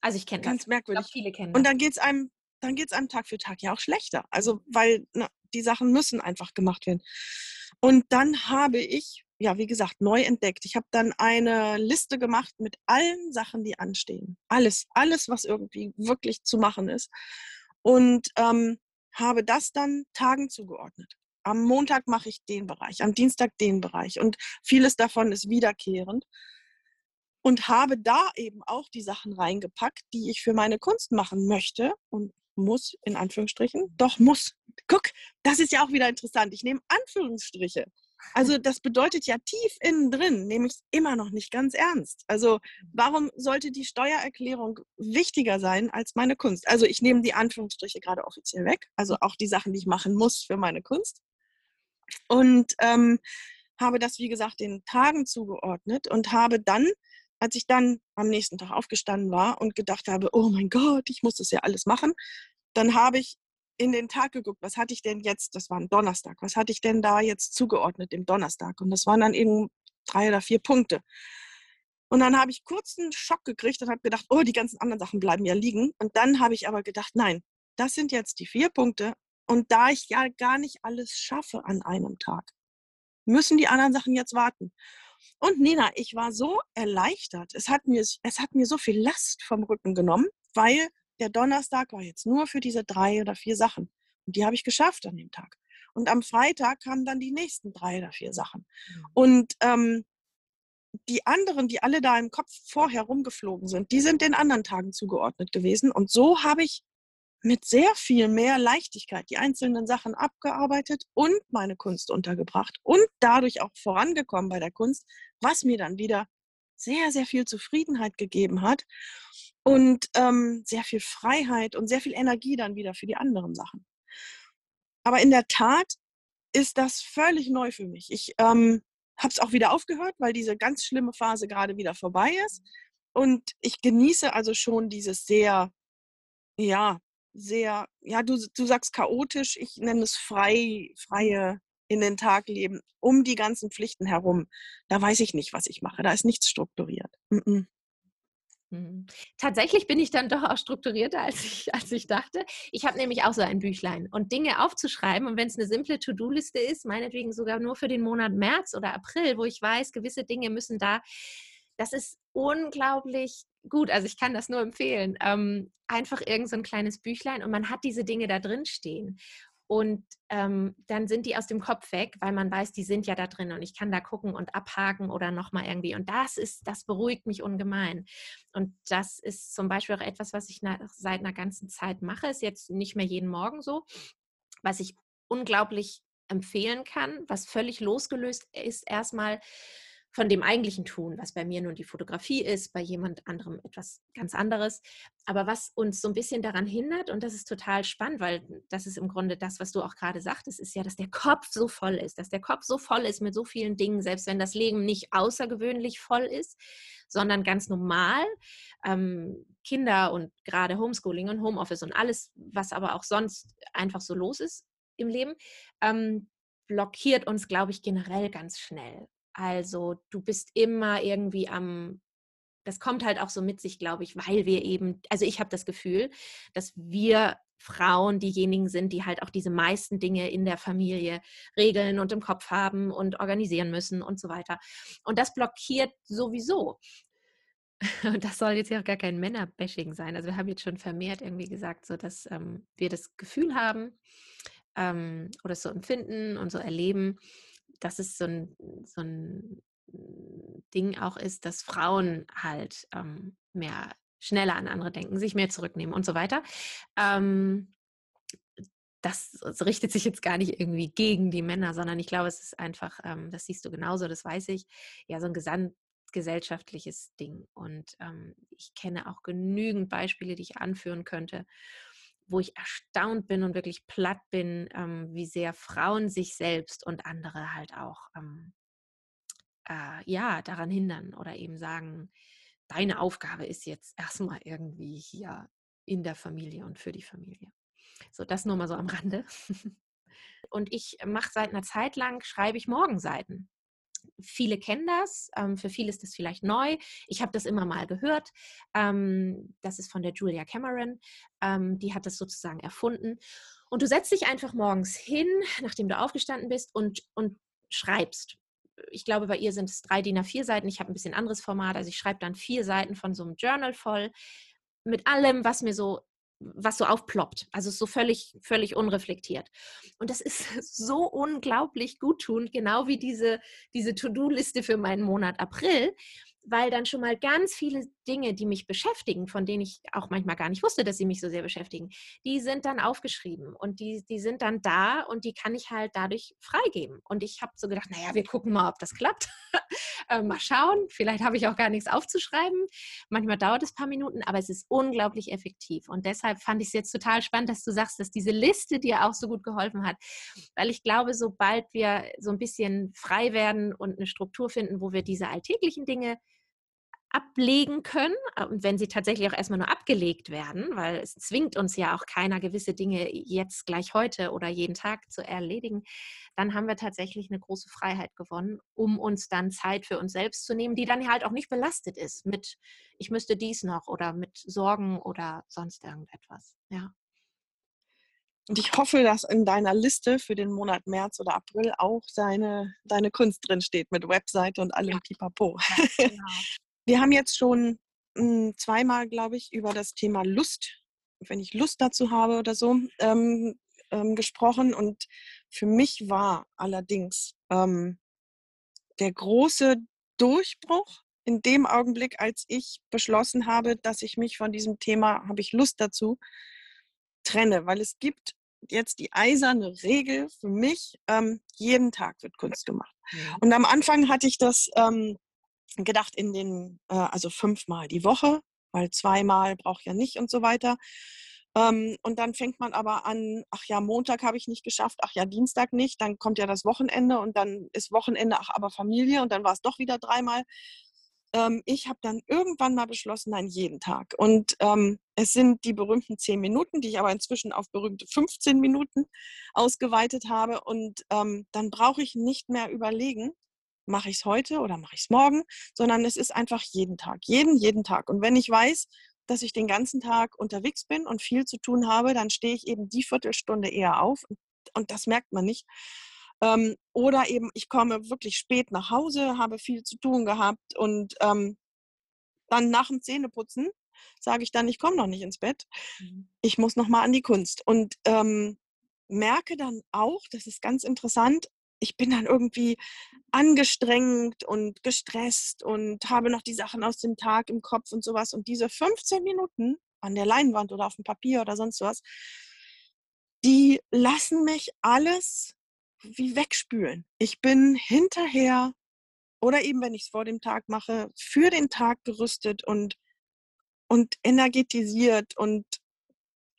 Also ich kenne das. Ganz merkwürdig. Glaub, viele kennen das. Und dann geht es einem, dann geht es einem Tag für Tag ja auch schlechter. Also weil na, die Sachen müssen einfach gemacht werden. Und dann habe ich ja, wie gesagt, neu entdeckt. Ich habe dann eine Liste gemacht mit allen Sachen, die anstehen. Alles, alles, was irgendwie wirklich zu machen ist. Und ähm, habe das dann Tagen zugeordnet. Am Montag mache ich den Bereich, am Dienstag den Bereich. Und vieles davon ist wiederkehrend. Und habe da eben auch die Sachen reingepackt, die ich für meine Kunst machen möchte und muss, in Anführungsstrichen. Doch muss. Guck, das ist ja auch wieder interessant. Ich nehme Anführungsstriche Also das bedeutet ja tief innen drin, nehme ich es immer noch nicht ganz ernst. Also warum sollte die Steuererklärung wichtiger sein als meine Kunst? Also ich nehme die Anführungsstriche gerade offiziell weg, also auch die Sachen, die ich machen muss für meine Kunst. Und ähm, habe das, wie gesagt, den Tagen zugeordnet und habe dann, als ich dann am nächsten Tag aufgestanden war und gedacht habe, oh mein Gott, ich muss das ja alles machen, dann habe ich in den Tag geguckt, was hatte ich denn jetzt, das war ein Donnerstag, was hatte ich denn da jetzt zugeordnet dem Donnerstag? Und das waren dann eben drei oder vier Punkte. Und dann habe ich kurz einen Schock gekriegt und habe gedacht, oh, die ganzen anderen Sachen bleiben ja liegen. Und dann habe ich aber gedacht, nein, das sind jetzt die vier Punkte. Und da ich ja gar nicht alles schaffe an einem Tag, müssen die anderen Sachen jetzt warten. Und Nina, ich war so erleichtert. Es hat mir, es hat mir so viel Last vom Rücken genommen, weil der Donnerstag war jetzt nur für diese drei oder vier Sachen. Und die habe ich geschafft an dem Tag. Und am Freitag kamen dann die nächsten drei oder vier Sachen. Mhm. Und ähm, die anderen, die alle da im Kopf vorher rumgeflogen sind, die sind den anderen Tagen zugeordnet gewesen. Und so habe ich mit sehr viel mehr Leichtigkeit die einzelnen Sachen abgearbeitet und meine Kunst untergebracht und dadurch auch vorangekommen bei der Kunst, was mir dann wieder sehr, sehr viel Zufriedenheit gegeben hat und ähm, sehr viel Freiheit und sehr viel Energie dann wieder für die anderen Sachen. Aber in der Tat ist das völlig neu für mich. Ich ähm, habe es auch wieder aufgehört, weil diese ganz schlimme Phase gerade wieder vorbei ist. Und ich genieße also schon dieses sehr, ja, sehr, ja, du, du sagst chaotisch, ich nenne es frei, freie in den Tag leben, um die ganzen Pflichten herum. Da weiß ich nicht, was ich mache. Da ist nichts strukturiert. Mm -mm. Mhm. Tatsächlich bin ich dann doch auch strukturierter, als ich, als ich dachte. Ich habe nämlich auch so ein Büchlein und Dinge aufzuschreiben. Und wenn es eine simple To-Do-Liste ist, meinetwegen sogar nur für den Monat März oder April, wo ich weiß, gewisse Dinge müssen da, das ist unglaublich gut. Also ich kann das nur empfehlen. Ähm, einfach irgend so ein kleines Büchlein und man hat diese Dinge da drin stehen. Und ähm, dann sind die aus dem Kopf weg, weil man weiß, die sind ja da drin und ich kann da gucken und abhaken oder nochmal irgendwie. Und das ist, das beruhigt mich ungemein. Und das ist zum Beispiel auch etwas, was ich nach, seit einer ganzen Zeit mache. Ist jetzt nicht mehr jeden Morgen so, was ich unglaublich empfehlen kann, was völlig losgelöst ist erstmal von dem eigentlichen Tun, was bei mir nun die Fotografie ist, bei jemand anderem etwas ganz anderes. Aber was uns so ein bisschen daran hindert, und das ist total spannend, weil das ist im Grunde das, was du auch gerade sagtest, ist ja, dass der Kopf so voll ist, dass der Kopf so voll ist mit so vielen Dingen, selbst wenn das Leben nicht außergewöhnlich voll ist, sondern ganz normal. Ähm, Kinder und gerade Homeschooling und Homeoffice und alles, was aber auch sonst einfach so los ist im Leben, ähm, blockiert uns, glaube ich, generell ganz schnell. Also du bist immer irgendwie am, das kommt halt auch so mit sich, glaube ich, weil wir eben, also ich habe das Gefühl, dass wir Frauen diejenigen sind, die halt auch diese meisten Dinge in der Familie regeln und im Kopf haben und organisieren müssen und so weiter. Und das blockiert sowieso. Und das soll jetzt ja auch gar kein Männerbashing sein. Also wir haben jetzt schon vermehrt irgendwie gesagt, so dass ähm, wir das Gefühl haben ähm, oder so empfinden und so erleben, dass es so ein, so ein Ding auch ist, dass Frauen halt ähm, mehr schneller an andere denken, sich mehr zurücknehmen und so weiter. Ähm, das, das, richtet sich jetzt gar nicht irgendwie gegen die Männer, sondern ich glaube, es ist einfach, ähm, das siehst du genauso, das weiß ich, ja, so ein gesamtgesellschaftliches Ding. Und ähm, ich kenne auch genügend Beispiele, die ich anführen könnte, wo ich erstaunt bin und wirklich platt bin, ähm, wie sehr Frauen sich selbst und andere halt auch ähm, äh, ja daran hindern oder eben sagen, deine Aufgabe ist jetzt erstmal irgendwie hier in der Familie und für die Familie. So, das nur mal so am Rande. Und ich mache seit einer Zeit lang, schreibe ich Morgenseiten viele kennen das, ähm, für viele ist das vielleicht neu. Ich habe das immer mal gehört. Ähm, das ist von der Julia Cameron. Ähm, die hat das sozusagen erfunden. Und du setzt dich einfach morgens hin, nachdem du aufgestanden bist und, und schreibst. Ich glaube, bei ihr sind es drei DIN A4 Seiten. Ich habe ein bisschen anderes Format. Also ich schreibe dann vier Seiten von so einem Journal voll mit allem, was mir so was so aufploppt. Also so völlig, völlig unreflektiert. Und das ist so unglaublich guttun, genau wie diese, diese To-Do-Liste für meinen Monat April, weil dann schon mal ganz viele Dinge, die mich beschäftigen, von denen ich auch manchmal gar nicht wusste, dass sie mich so sehr beschäftigen, die sind dann aufgeschrieben und die, die sind dann da und die kann ich halt dadurch freigeben. Und ich habe so gedacht, naja, wir gucken mal, ob das klappt. äh, mal schauen, vielleicht habe ich auch gar nichts aufzuschreiben. Manchmal dauert es ein paar Minuten, aber es ist unglaublich effektiv. Und deshalb fand ich es jetzt total spannend, dass du sagst, dass diese Liste dir auch so gut geholfen hat. Weil ich glaube, sobald wir so ein bisschen frei werden und eine Struktur finden, wo wir diese alltäglichen Dinge ablegen können äh, und wenn sie tatsächlich auch erstmal nur abgelegt werden, weil es zwingt uns ja auch keiner gewisse Dinge jetzt gleich heute oder jeden Tag zu erledigen, dann haben wir tatsächlich eine große Freiheit gewonnen, um uns dann Zeit für uns selbst zu nehmen, die dann halt auch nicht belastet ist mit ich müsste dies noch oder mit Sorgen oder sonst irgendetwas. Ja. Und ich hoffe, dass in deiner Liste für den Monat März oder April auch deine, deine Kunst drin steht mit Webseite und allem ja. Pipapo. Ja, genau. Wir haben jetzt schon hm, zweimal, glaube ich, über das Thema Lust, wenn ich Lust dazu habe oder so, ähm, ähm, gesprochen. Und für mich war allerdings ähm, der große Durchbruch in dem Augenblick, als ich beschlossen habe, dass ich mich von diesem Thema, habe ich Lust dazu, trenne, weil es gibt jetzt die eiserne Regel für mich, ähm, jeden Tag wird Kunst gemacht. Und am Anfang hatte ich das ähm, gedacht in den, äh, also fünfmal die Woche, weil zweimal braucht ja nicht und so weiter. Ähm, und dann fängt man aber an, ach ja, Montag habe ich nicht geschafft, ach ja, Dienstag nicht, dann kommt ja das Wochenende und dann ist Wochenende, ach aber Familie und dann war es doch wieder dreimal. Ähm, ich habe dann irgendwann mal beschlossen, nein, jeden Tag. Und ähm, es sind die berühmten zehn Minuten, die ich aber inzwischen auf berühmte 15 Minuten ausgeweitet habe. Und ähm, dann brauche ich nicht mehr überlegen, mache ich es heute oder mache ich es morgen, sondern es ist einfach jeden Tag, jeden, jeden Tag. Und wenn ich weiß, dass ich den ganzen Tag unterwegs bin und viel zu tun habe, dann stehe ich eben die Viertelstunde eher auf und, das merkt man nicht. Ähm, oder eben, ich komme wirklich spät nach Hause, habe viel zu tun gehabt und ähm, dann nach dem Zähneputzen sage ich dann, ich komme noch nicht ins Bett. Mhm. Ich muss noch mal an die Kunst. Und ähm, merke dann auch, das ist ganz interessant, ich bin dann irgendwie angestrengt und gestresst und habe noch die Sachen aus dem Tag im Kopf und sowas. Und diese 15 Minuten an der Leinwand oder auf dem Papier oder sonst was, die lassen mich alles wie wegspülen. Ich bin hinterher oder eben, wenn ich es vor dem Tag mache, für den Tag gerüstet und, und energetisiert und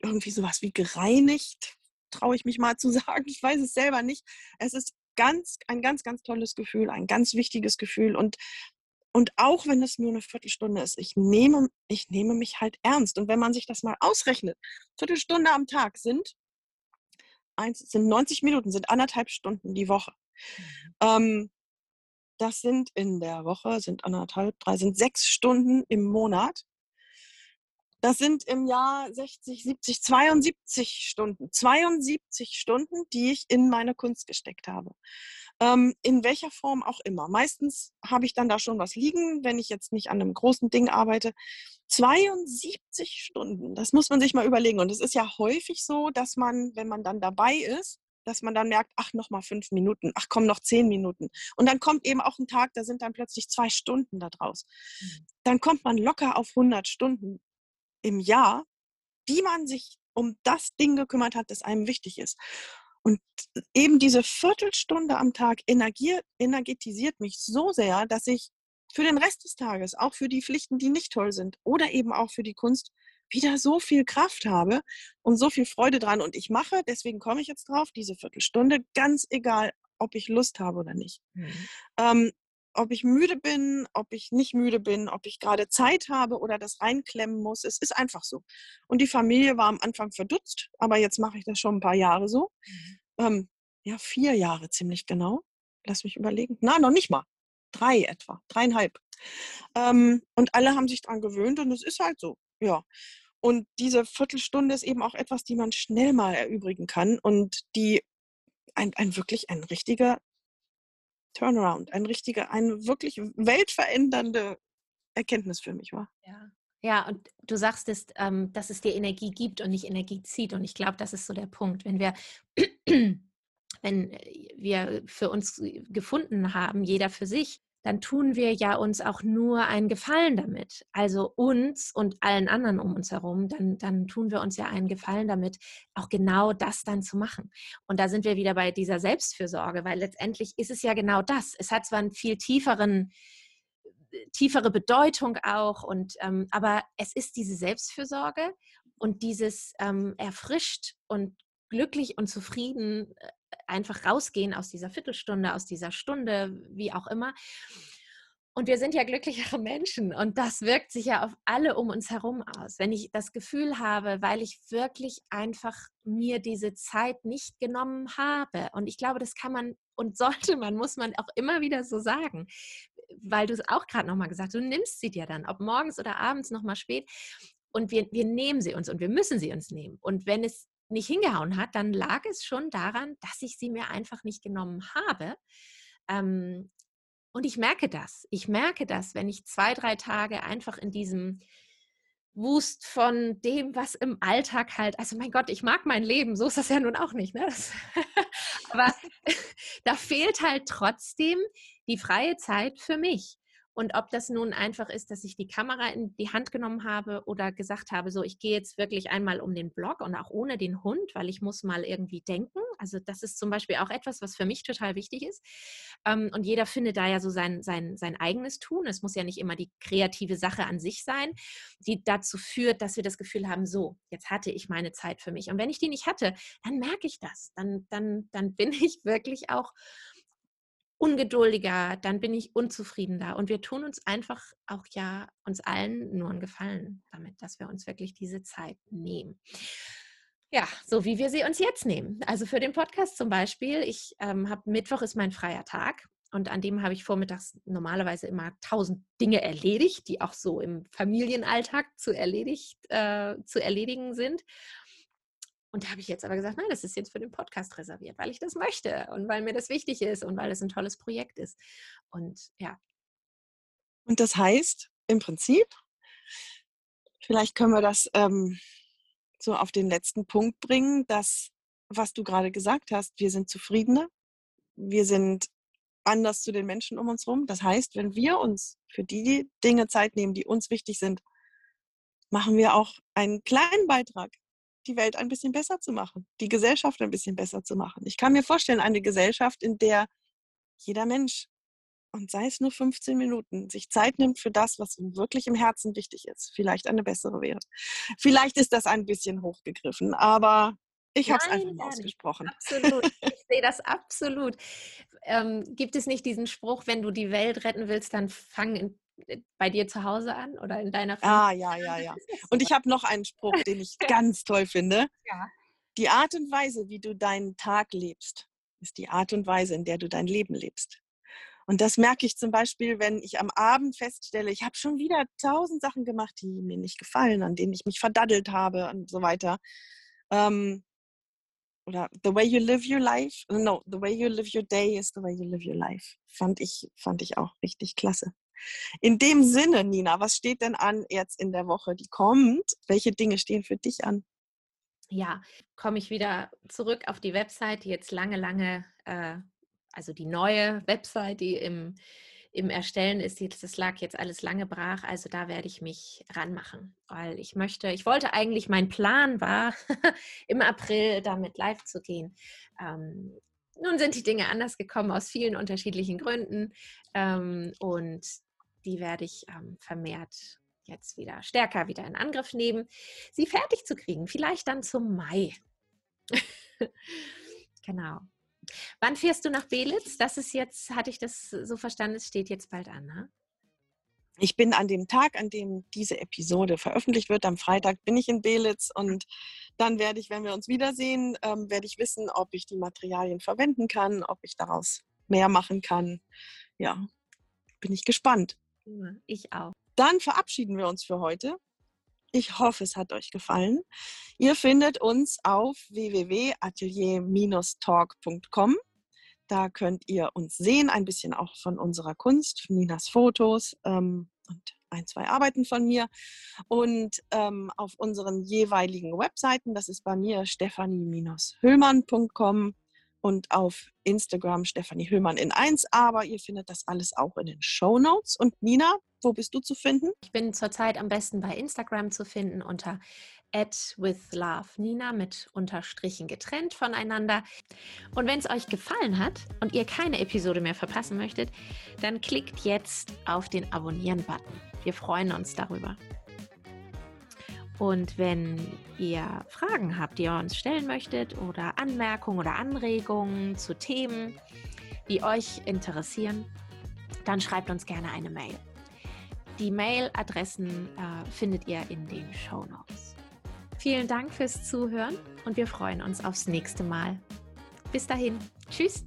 irgendwie sowas wie gereinigt, traue ich mich mal zu sagen. Ich weiß es selber nicht. Es ist ganz, ein ganz, ganz tolles Gefühl, ein ganz wichtiges Gefühl. Und, und auch wenn es nur eine Viertelstunde ist, ich nehme, ich nehme mich halt ernst. Und wenn man sich das mal ausrechnet, Viertelstunde am Tag sind, eins, sind 90 Minuten, sind anderthalb Stunden die Woche. Mhm. Ähm, das sind in der Woche, sind anderthalb, drei, sind sechs Stunden im Monat. Das sind im Jahr 60, 70, 72 Stunden. 72 Stunden, die ich in meine Kunst gesteckt habe. Ähm, in welcher Form auch immer. Meistens habe ich dann da schon was liegen, wenn ich jetzt nicht an einem großen Ding arbeite. 72 Stunden, das muss man sich mal überlegen. Und es ist ja häufig so, dass man, wenn man dann dabei ist, dass man dann merkt, ach, noch mal fünf Minuten, ach komm, noch zehn Minuten. Und dann kommt eben auch ein Tag, da sind dann plötzlich zwei Stunden da draus. Mhm. Dann kommt man locker auf 100 Stunden im Jahr, die man sich um das Ding gekümmert hat, das einem wichtig ist. Und eben diese Viertelstunde am Tag energetisiert mich so sehr, dass ich für den Rest des Tages, auch für die Pflichten, die nicht toll sind, oder eben auch für die Kunst, wieder so viel Kraft habe und so viel Freude dran. Und ich mache, deswegen komme ich jetzt drauf, diese Viertelstunde, ganz egal, ob ich Lust habe oder nicht. Mhm. Ähm, ob ich müde bin, ob ich nicht müde bin, ob ich gerade Zeit habe oder das reinklemmen muss. Es ist einfach so. Und die Familie war am Anfang verdutzt, aber jetzt mache ich das schon ein paar Jahre so. Mhm. Ähm, ja, vier Jahre ziemlich genau. Lass mich überlegen. Na, noch nicht mal. Drei etwa, dreieinhalb. Ähm, und alle haben sich daran gewöhnt und es ist halt so. Ja. Und diese Viertelstunde ist eben auch etwas, die man schnell mal erübrigen kann und die ein, ein wirklich ein richtiger Turnaround, ein richtiger, eine wirklich weltverändernde Erkenntnis für mich war. Ja. Ja, und du sagst es, ähm, dass es dir Energie gibt und nicht Energie zieht. Und ich glaube, das ist so der Punkt. Wenn wir, wenn wir für uns gefunden haben, jeder für sich, dann tun wir ja uns auch nur einen Gefallen damit. Also uns und allen anderen um uns herum, dann, dann tun wir uns ja einen Gefallen damit, auch genau das dann zu machen. Und da sind wir wieder bei dieser Selbstfürsorge, weil letztendlich ist es ja genau das. Es hat zwar einen viel tieferen tiefere Bedeutung auch und ähm, aber es ist diese Selbstfürsorge und dieses ähm, erfrischt und glücklich und zufrieden äh, einfach rausgehen aus dieser Viertelstunde, aus dieser Stunde, wie auch immer. Und wir sind ja glücklichere Menschen und das wirkt sich ja auf alle um uns herum aus. Wenn ich das Gefühl habe, weil ich wirklich einfach mir diese Zeit nicht genommen habe. Und ich glaube, das kann man und sollte man, muss man auch immer wieder so sagen, weil du es auch gerade nochmal gesagt hast, du nimmst sie dir dann, ob morgens oder abends nochmal spät. Und wir, wir nehmen sie uns und wir müssen sie uns nehmen. Und wenn es nicht hingehauen hat, dann lag es schon daran, dass ich sie mir einfach nicht genommen habe. Ähm, und ich merke das. Ich merke das, wenn ich zwei, drei Tage einfach in diesem Wust von dem, was im Alltag halt, also mein Gott, ich mag mein Leben, so ist das ja nun auch nicht. Ne? Das, aber da fehlt halt trotzdem die freie Zeit für mich. Und ob das nun einfach ist, dass ich die Kamera in die Hand genommen habe oder gesagt habe, so ich gehe jetzt wirklich einmal um den Block und auch ohne den Hund, weil ich muss mal irgendwie denken. Also das ist zum Beispiel auch etwas, was für mich total wichtig ist. Ähm, und jeder findet da ja so sein, sein, sein eigenes Tun. Es muss ja nicht immer die kreative Sache an sich sein, die dazu führt, dass wir das Gefühl haben, so, jetzt hatte ich meine Zeit für mich. Und wenn ich die nicht hatte, dann merke ich das. Dann, dann, dann bin ich wirklich auch ungeduldiger, dann bin ich unzufriedener. Und wir tun uns einfach auch ja uns allen nur einen Gefallen damit, dass wir uns wirklich diese Zeit nehmen. Ja, so wie wir sie uns jetzt nehmen. Also für den Podcast zum Beispiel, ich ähm, habe Mittwoch ist mein freier Tag und an dem habe ich vormittags normalerweise immer tausend Dinge erledigt, die auch so im Familienalltag zu, erledigt, äh, zu erledigen sind. Und da habe ich jetzt aber gesagt, nein, das ist jetzt für den Podcast reserviert, weil ich das möchte und weil mir das wichtig ist und weil es ein tolles Projekt ist. Und ja. Und das heißt im Prinzip, vielleicht können wir das ähm, so auf den letzten Punkt bringen, dass, was du gerade gesagt hast, wir sind zufriedener, wir sind anders zu den Menschen um uns herum. Das heißt, wenn wir uns für die Dinge Zeit nehmen, die uns wichtig sind, machen wir auch einen kleinen Beitrag die Welt ein bisschen besser zu machen, die Gesellschaft ein bisschen besser zu machen. Ich kann mir vorstellen, eine Gesellschaft, in der jeder Mensch, und sei es nur 15 Minuten, sich Zeit nimmt für das, was ihm wirklich im Herzen wichtig ist, vielleicht eine bessere wäre. Vielleicht ist das ein bisschen hochgegriffen, aber ich habe es einfach mal ausgesprochen. Absolut. Ich sehe das absolut. Ähm, gibt es nicht diesen Spruch, wenn du die Welt retten willst, dann fang in bei dir zu Hause an oder in deiner Familie? Ah, ja, ja, ja. Und ich habe noch einen Spruch, den ich ganz toll finde. Ja. Die Art und Weise, wie du deinen Tag lebst, ist die Art und Weise, in der du dein Leben lebst. Und das merke ich zum Beispiel, wenn ich am Abend feststelle, ich habe schon wieder tausend Sachen gemacht, die mir nicht gefallen, an denen ich mich verdaddelt habe und so weiter. Ähm, oder the way you live your life, no, the way you live your day is the way you live your life. Fand ich, fand ich auch richtig klasse. In dem Sinne, Nina, was steht denn an jetzt in der Woche, die kommt? Welche Dinge stehen für dich an? Ja, komme ich wieder zurück auf die Website, die jetzt lange, lange, äh, also die neue Website, die im, im Erstellen ist, das lag jetzt alles lange brach, also da werde ich mich ranmachen, weil ich möchte, ich wollte eigentlich, mein Plan war, im April damit live zu gehen. Ähm, nun sind die Dinge anders gekommen aus vielen unterschiedlichen Gründen ähm, und die werde ich ähm, vermehrt jetzt wieder stärker wieder in Angriff nehmen, sie fertig zu kriegen. Vielleicht dann zum Mai. genau. Wann fährst du nach Belitz? Das ist jetzt, hatte ich das so verstanden, es steht jetzt bald an, ne? Ich bin an dem Tag, an dem diese Episode veröffentlicht wird, am Freitag bin ich in Belitz und dann werde ich, wenn wir uns wiedersehen, ähm, werde ich wissen, ob ich die Materialien verwenden kann, ob ich daraus mehr machen kann. Ja, bin ich gespannt. Ich auch. Dann verabschieden wir uns für heute. Ich hoffe, es hat euch gefallen. Ihr findet uns auf www.atelier-talk.com. Da könnt ihr uns sehen, ein bisschen auch von unserer Kunst, Ninas Fotos ähm, und ein, zwei Arbeiten von mir. Und ähm, auf unseren jeweiligen Webseiten, das ist bei mir stephanie-hüllmann.com und auf Instagram Stefanie Hüllmann in 1. Aber ihr findet das alles auch in den Show Notes. Und Nina, wo bist du zu finden? Ich bin zurzeit am besten bei Instagram zu finden unter at with love Nina mit Unterstrichen getrennt voneinander. Und wenn es euch gefallen hat und ihr keine Episode mehr verpassen möchtet, dann klickt jetzt auf den Abonnieren-Button. Wir freuen uns darüber. Und wenn ihr Fragen habt, die ihr uns stellen möchtet oder Anmerkungen oder Anregungen zu Themen, die euch interessieren, dann schreibt uns gerne eine Mail. Die Mailadressen äh, findet ihr in den Show Notes. Vielen Dank fürs Zuhören und wir freuen uns aufs nächste Mal. Bis dahin. Tschüss.